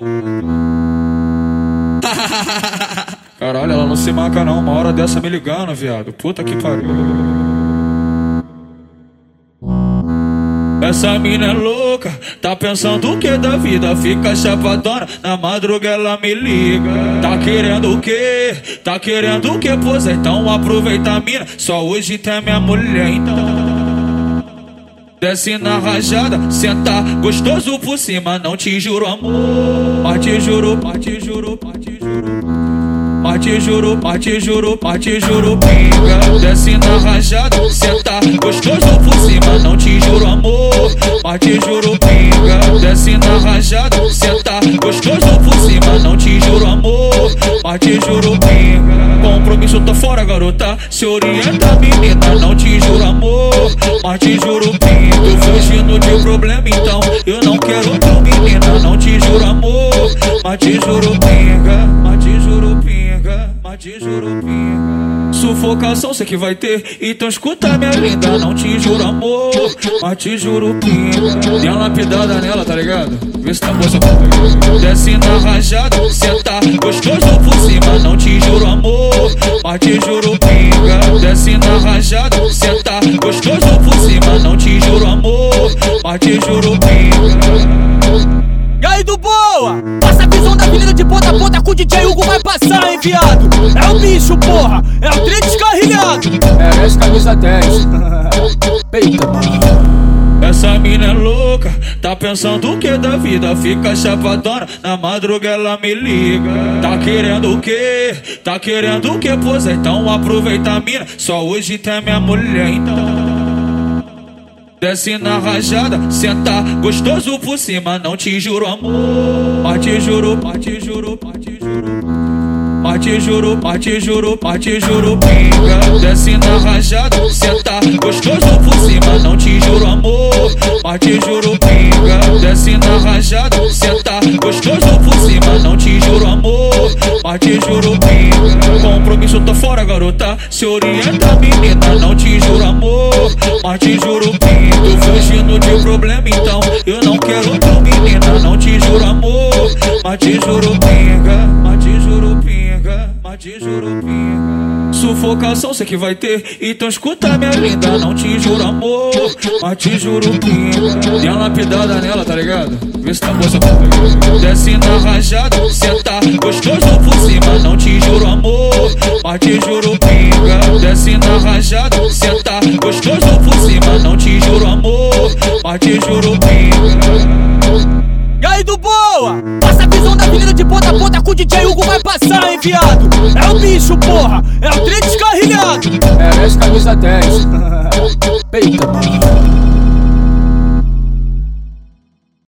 Caralho, ela não se marca não, uma hora dessa me ligando, viado. Puta que pariu. Essa mina é louca, tá pensando o que da vida? Fica chapadona, na madruga ela me liga. Tá querendo o quê? Tá querendo o quê? Pois então aproveita a mina, só hoje tem minha mulher, então. Desce na rajada, senta gostoso por cima, não te juro amor. Mas te juro, mas te juro, mas te juro. Mas te juro, mas te juro, mas te juro, pinga. Desce na rajada, senta gostoso por cima, não te juro amor. Mas te juro, pinga. Desce na rajada, senta gostoso por cima, não te juro amor. Mas te juro, pinga. Compromisso tá fora, garota. Se orienta, menina, menina, não te juro amor. Mas te juro, pinga. Mas te juro, pinga. Mas te juro, pinga. Sufocação sei que vai ter, então escuta minha linda, não te juro amor, mas te juro pinga. Dê uma lapidada nela, tá ligado? Vê se tá porra. Desce na rajada, senta gostoso por cima, não te juro amor, mas te juro pinga. Desce na rajada, senta gostoso por cima, não te juro amor, mas te juro pinga. DJ Hugo vai passar, hein, viado? É o bicho, porra! É o trem descarrilhado! É, essa camisa 10. Peita, mano. Essa mina é louca, tá pensando o que da vida? Fica chapadona, na madruga ela me liga. Tá querendo o quê? Tá querendo o quê? Pois é, então aproveita a mina, só hoje tem minha mulher, então. Desce na rajada, senta gostoso por cima, não te juro amor. Mas te juro, mas te juro, mas te juro. Mas te juro, mas te juro, mas te juro, pinga. Desce na rajada, senta gostoso por cima, não te juro amor. Mas te juro, pinga. Desce na rajada, senta gostoso por cima, não te juro amor. Mas te juro, pinga. Compromisso tá fora, garota. Se orienta, menina, não te juro amor. Mas te juro, pinga. Fugindo de problema, então eu não quero tu, menina, não te juro amor. Mas te juro, pinga. Mas te juro, pinga. Mas te juro, pinga. Sufocação sei que vai ter, então escuta minha linda, não te juro amor, mas te juro. Dê uma lapidada nela, tá ligado? Vê se tá boa essa porra. Desce na rajada, senta gostoso por cima, não te juro amor, mas te juro pinga. Desce na rajada, senta gostoso por cima, não te juro amor, mas te juro pinga. Visão da avenida de ponta a ponta com o DJ Hugo vai passar, hein, viado? É o bicho, porra! É o trem descarrilhado! É, essa camisa 10. Peita, mano.